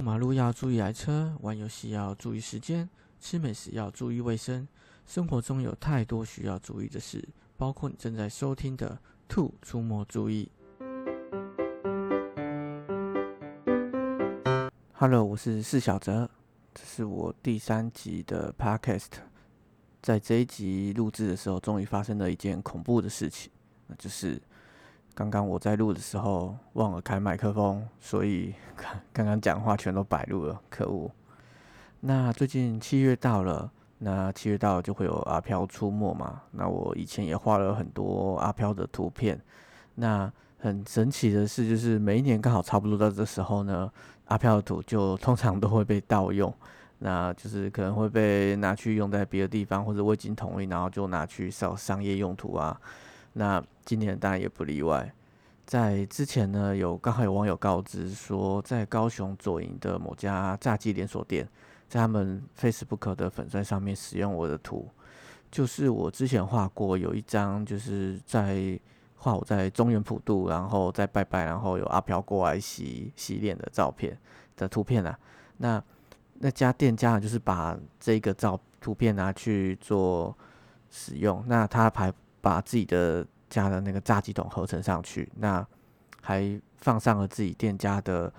过马路要注意来车，玩游戏要注意时间，吃美食要注意卫生。生活中有太多需要注意的事，包括你正在收听的《兔出没注意》。Hello，我是四小泽，这是我第三集的 Podcast。在这一集录制的时候，终于发生了一件恐怖的事情，那就是刚刚我在录的时候忘了开麦克风，所以 刚刚讲话全都白录了，可恶！那最近七月到了。那七月到就会有阿飘出没嘛？那我以前也画了很多阿飘的图片。那很神奇的是，就是每一年刚好差不多到这时候呢，阿飘的图就通常都会被盗用。那就是可能会被拿去用在别的地方，或者未经同意，然后就拿去烧商业用途啊。那今年当然也不例外。在之前呢，有刚好有网友告知说，在高雄左营的某家炸鸡连锁店。在他们 Facebook 的粉钻上面使用我的图，就是我之前画过有一张，就是在画我在中原普渡，然后在拜拜，然后有阿飘过来洗洗脸的照片的图片啊。那那家店家就是把这个照图片拿去做使用，那他还把自己的家的那个炸鸡桶合成上去，那还放上了自己店家的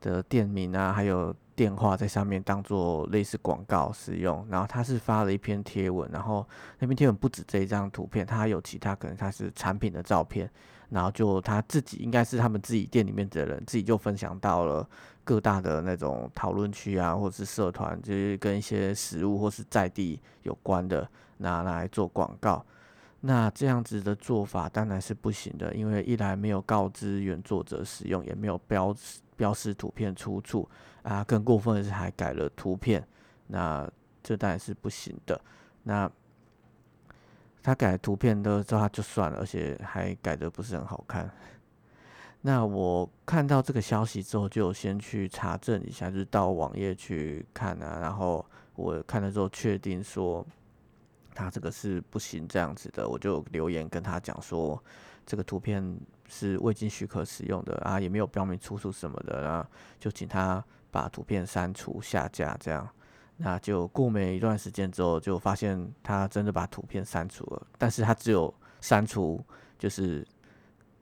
的店名啊，还有。电话在上面当做类似广告使用，然后他是发了一篇贴文，然后那篇贴文不止这一张图片，他还有其他可能他是产品的照片，然后就他自己应该是他们自己店里面的人自己就分享到了各大的那种讨论区啊，或者是社团，就是跟一些食物或是在地有关的拿来做广告。那这样子的做法当然是不行的，因为一来没有告知原作者使用，也没有标标示图片出处啊，更过分的是还改了图片，那这当然是不行的。那他改图片的之后就算了，而且还改的不是很好看。那我看到这个消息之后，就先去查证一下，就是到网页去看啊，然后我看了之后确定说。他这个是不行这样子的，我就留言跟他讲说，这个图片是未经许可使用的啊，也没有标明出处什么的啊，就请他把图片删除下架这样。那就过没一段时间之后，就发现他真的把图片删除了，但是他只有删除就是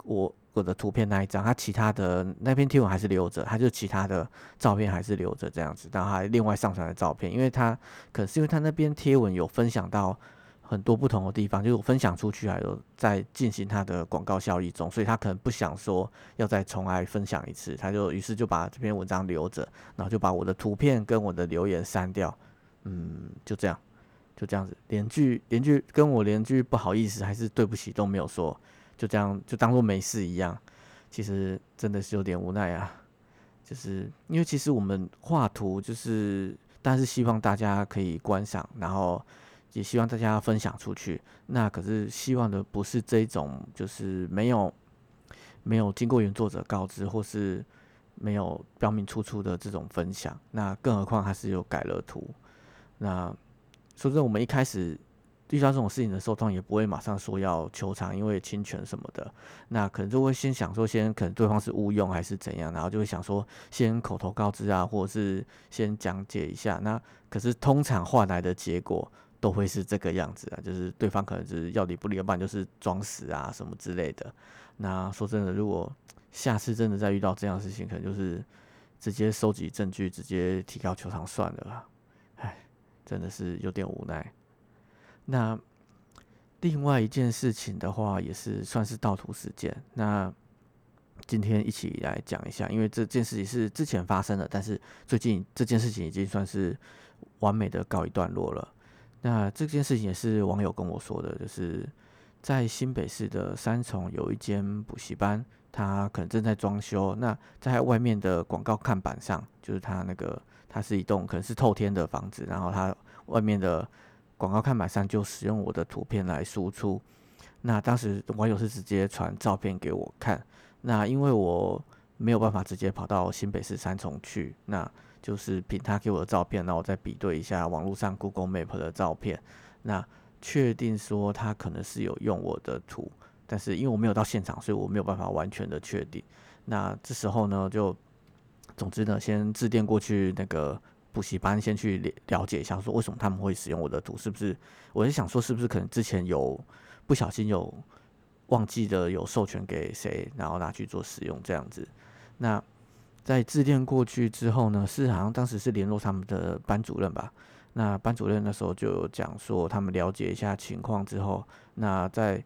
我我的图片那一张，他其他的那篇贴文还是留着，他就其他的照片还是留着这样子，然后还另外上传的照片，因为他可能是因为他那边贴文有分享到很多不同的地方，就是我分享出去还有在进行他的广告效益中，所以他可能不想说要再重来分享一次，他就于是就把这篇文章留着，然后就把我的图片跟我的留言删掉，嗯，就这样，就这样子，连句连句跟我连句不好意思还是对不起都没有说。就这样，就当做没事一样。其实真的是有点无奈啊，就是因为其实我们画图就是，但是希望大家可以观赏，然后也希望大家分享出去。那可是希望的不是这种，就是没有没有经过原作者告知，或是没有标明出处的这种分享。那更何况还是有改了图。那说真的，我们一开始。遇到这种事情的时候，通常也不会马上说要求偿，因为侵权什么的，那可能就会先想说，先可能对方是误用还是怎样，然后就会想说，先口头告知啊，或者是先讲解一下。那可是通常换来的结果都会是这个样子啊，就是对方可能是要理不理，要不然就是装死啊什么之类的。那说真的，如果下次真的再遇到这样事情，可能就是直接收集证据，直接提高求偿算了。唉，真的是有点无奈。那另外一件事情的话，也是算是盗图事件。那今天一起来讲一下，因为这件事情是之前发生的，但是最近这件事情已经算是完美的告一段落了。那这件事情也是网友跟我说的，就是在新北市的三重有一间补习班，它可能正在装修。那在外面的广告看板上，就是它那个它是一栋可能是透天的房子，然后它外面的。广告看板上就使用我的图片来输出，那当时网友是直接传照片给我看，那因为我没有办法直接跑到新北市三重去，那就是凭他给我的照片，那我再比对一下网络上 Google Map 的照片，那确定说他可能是有用我的图，但是因为我没有到现场，所以我没有办法完全的确定。那这时候呢，就总之呢，先致电过去那个补习班，先去了了解一下，说为什么他们会使用我的图，是不是？我是想说，是不是可能之前有不小心有忘记的有授权给谁，然后拿去做使用这样子。那在致电过去之后呢，是好像当时是联络他们的班主任吧。那班主任那时候就讲说，他们了解一下情况之后，那在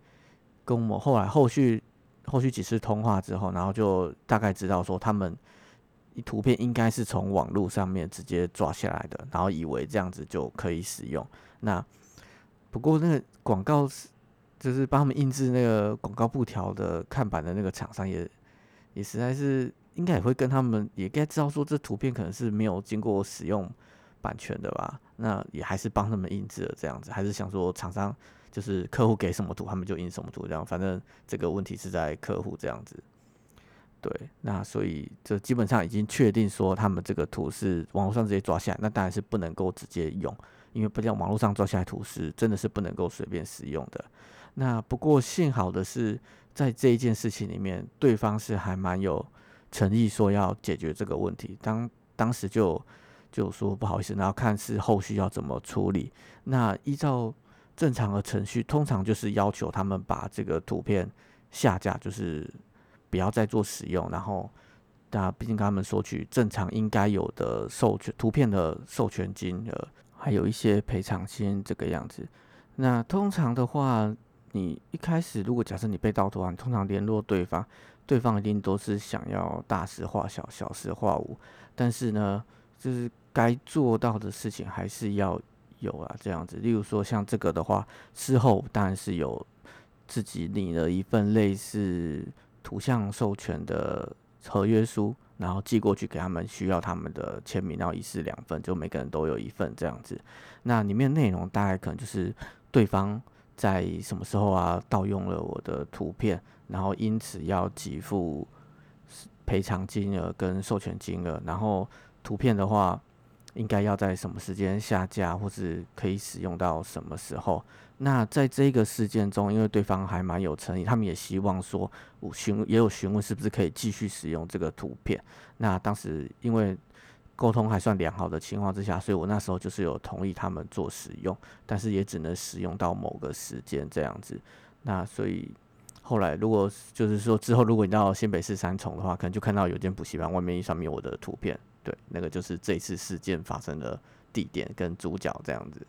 跟我们后来后续后续几次通话之后，然后就大概知道说，他们图片应该是从网络上面直接抓下来的，然后以为这样子就可以使用。那不过那个广告是就是帮他们印制那个广告布条的看板的那个厂商也也实在是应该也会跟他们也该知道说，这图片可能是没有经过使用。版权的吧，那也还是帮他们印制了这样子，还是想说厂商就是客户给什么图，他们就印什么图这样，反正这个问题是在客户这样子。对，那所以这基本上已经确定说他们这个图是网络上直接抓下来，那当然是不能够直接用，因为不像网络上抓下来图是真的是不能够随便使用的。那不过幸好的是，在这一件事情里面，对方是还蛮有诚意说要解决这个问题，当当时就。就说不好意思，然后看是后续要怎么处理。那依照正常的程序，通常就是要求他们把这个图片下架，就是不要再做使用。然后，大家毕竟跟他们索取正常应该有的授权图片的授权金额，还有一些赔偿金这个样子。那通常的话，你一开始如果假设你被盗图，你通常联络对方，对方一定都是想要大事化小，小事化无。但是呢，就是该做到的事情还是要有啊，这样子。例如说像这个的话，事后当然是有自己领了一份类似图像授权的合约书，然后寄过去给他们，需要他们的签名，然后一式两份，就每个人都有一份这样子。那里面内容大概可能就是对方在什么时候啊盗用了我的图片，然后因此要给付赔偿金额跟授权金额，然后图片的话。应该要在什么时间下架，或是可以使用到什么时候？那在这个事件中，因为对方还蛮有诚意，他们也希望说，询也有询问是不是可以继续使用这个图片。那当时因为沟通还算良好的情况之下，所以我那时候就是有同意他们做使用，但是也只能使用到某个时间这样子。那所以后来如果就是说之后如果你到新北市三重的话，可能就看到有间补习班外面上面有我的图片。对，那个就是这次事件发生的地点跟主角这样子。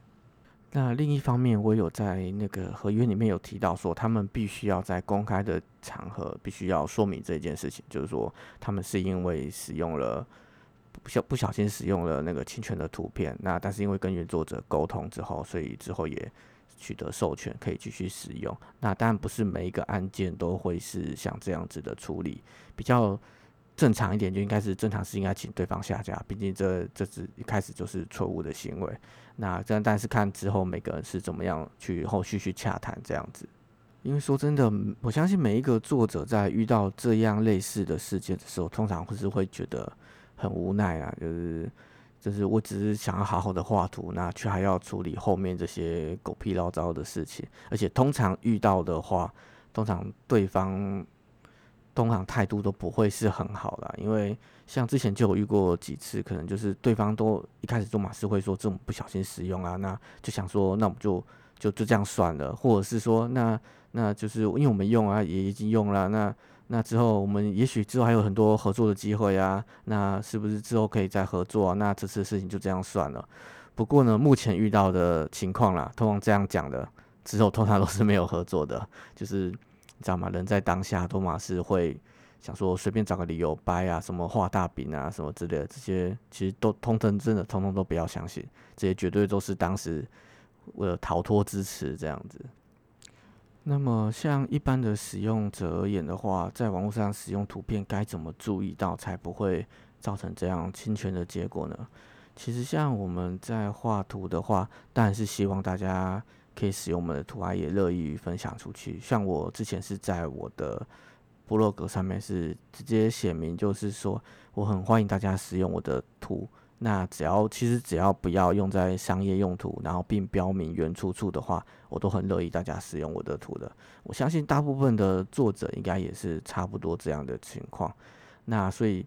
那另一方面，我有在那个合约里面有提到说，他们必须要在公开的场合必须要说明这件事情，就是说他们是因为使用了不小不小心使用了那个侵权的图片，那但是因为跟原作者沟通之后，所以之后也取得授权可以继续使用。那当然不是每一个案件都会是像这样子的处理，比较。正常一点就应该是正常是应该请对方下架，毕竟这这只一开始就是错误的行为。那这但是看之后每个人是怎么样去后续去洽谈这样子。因为说真的，我相信每一个作者在遇到这样类似的事件的时候，通常会是会觉得很无奈啊，就是就是我只是想要好好的画图，那却还要处理后面这些狗屁唠糟的事情，而且通常遇到的话，通常对方。通常态度都不会是很好的，因为像之前就有遇过几次，可能就是对方都一开始做马是会说这种不小心使用啊，那就想说那我们就就就这样算了，或者是说那那就是因为我们用啊也已经用了，那那之后我们也许之后还有很多合作的机会啊，那是不是之后可以再合作？那这次事情就这样算了。不过呢，目前遇到的情况啦，通常这样讲的之后通常都是没有合作的，就是。你知道吗？人在当下，多马是会想说随便找个理由掰啊，什么画大饼啊，什么之类的，这些其实都通通真的通通都不要相信，这些绝对都是当时为了逃脱支持这样子。那么，像一般的使用者而言的话，在网络上使用图片该怎么注意到，才不会造成这样侵权的结果呢？其实，像我们在画图的话，当然是希望大家。可以使用我们的图案，也乐意分享出去。像我之前是在我的部落格上面是直接写明，就是说我很欢迎大家使用我的图。那只要其实只要不要用在商业用途，然后并标明原出处的话，我都很乐意大家使用我的图的。我相信大部分的作者应该也是差不多这样的情况。那所以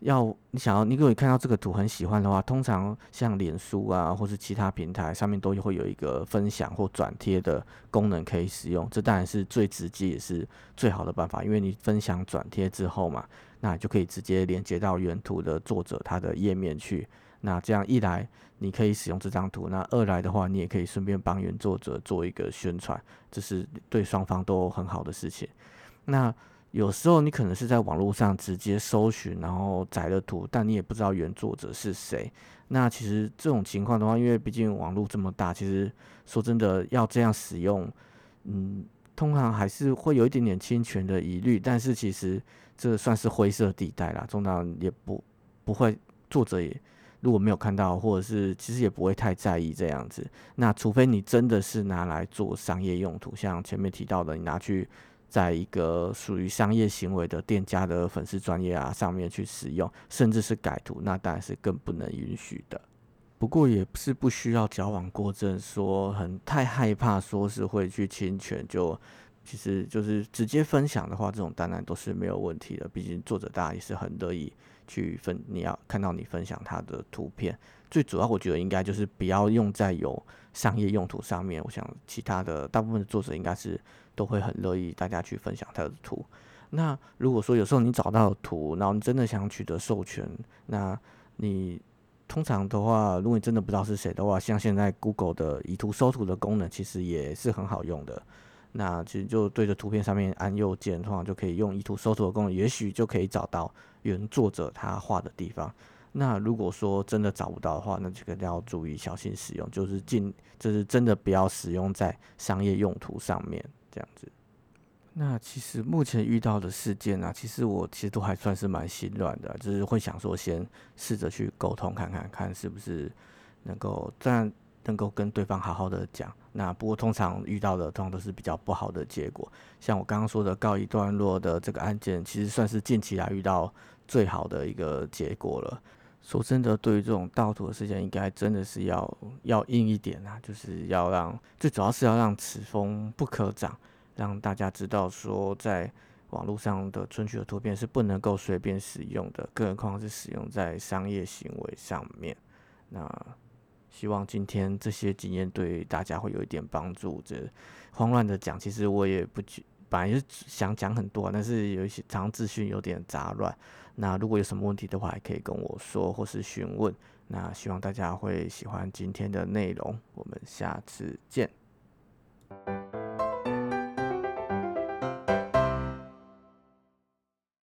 要你想要，你如果看到这个图很喜欢的话，通常像脸书啊，或是其他平台上面都会有一个分享或转贴的功能可以使用。这当然是最直接也是最好的办法，因为你分享转贴之后嘛，那就可以直接连接到原图的作者他的页面去。那这样一来，你可以使用这张图；那二来的话，你也可以顺便帮原作者做一个宣传，这是对双方都很好的事情。那有时候你可能是在网络上直接搜寻，然后载了图，但你也不知道原作者是谁。那其实这种情况的话，因为毕竟网络这么大，其实说真的要这样使用，嗯，通常还是会有一点点侵权的疑虑。但是其实这算是灰色地带啦，通常也不不会，作者也如果没有看到，或者是其实也不会太在意这样子。那除非你真的是拿来做商业用途，像前面提到的，你拿去。在一个属于商业行为的店家的粉丝专业啊上面去使用，甚至是改图，那当然是更不能允许的。不过也是不需要矫枉过正，说很太害怕，说是会去侵权，就其实就是直接分享的话，这种当然都是没有问题的。毕竟作者大家也是很乐意去分，你要看到你分享他的图片，最主要我觉得应该就是不要用在有商业用途上面。我想其他的大部分的作者应该是。都会很乐意大家去分享他的图。那如果说有时候你找到图，然后你真的想取得授权，那你通常的话，如果你真的不知道是谁的话，像现在 Google 的以图搜图的功能，其实也是很好用的。那其实就对着图片上面按右键，通常就可以用以图搜图的功能，也许就可以找到原作者他画的地方。那如果说真的找不到的话，那这个要注意小心使用，就是尽就是真的不要使用在商业用途上面。这样子，那其实目前遇到的事件呢，其实我其实都还算是蛮心软的，就是会想说先试着去沟通看看，看是不是能够这样能够跟对方好好的讲。那不过通常遇到的通常都是比较不好的结果，像我刚刚说的告一段落的这个案件，其实算是近期来遇到最好的一个结果了。说真的，对于这种盗图的事件，应该真的是要要硬一点啊，就是要让最主要是要让此风不可长，让大家知道说，在网络上的存取的图片是不能够随便使用的，更何况是使用在商业行为上面。那希望今天这些经验对大家会有一点帮助。这慌乱的讲，其实我也不本来就想讲很多，但是有一些常资讯有点杂乱。那如果有什么问题的话，也可以跟我说或是询问。那希望大家会喜欢今天的内容，我们下次见。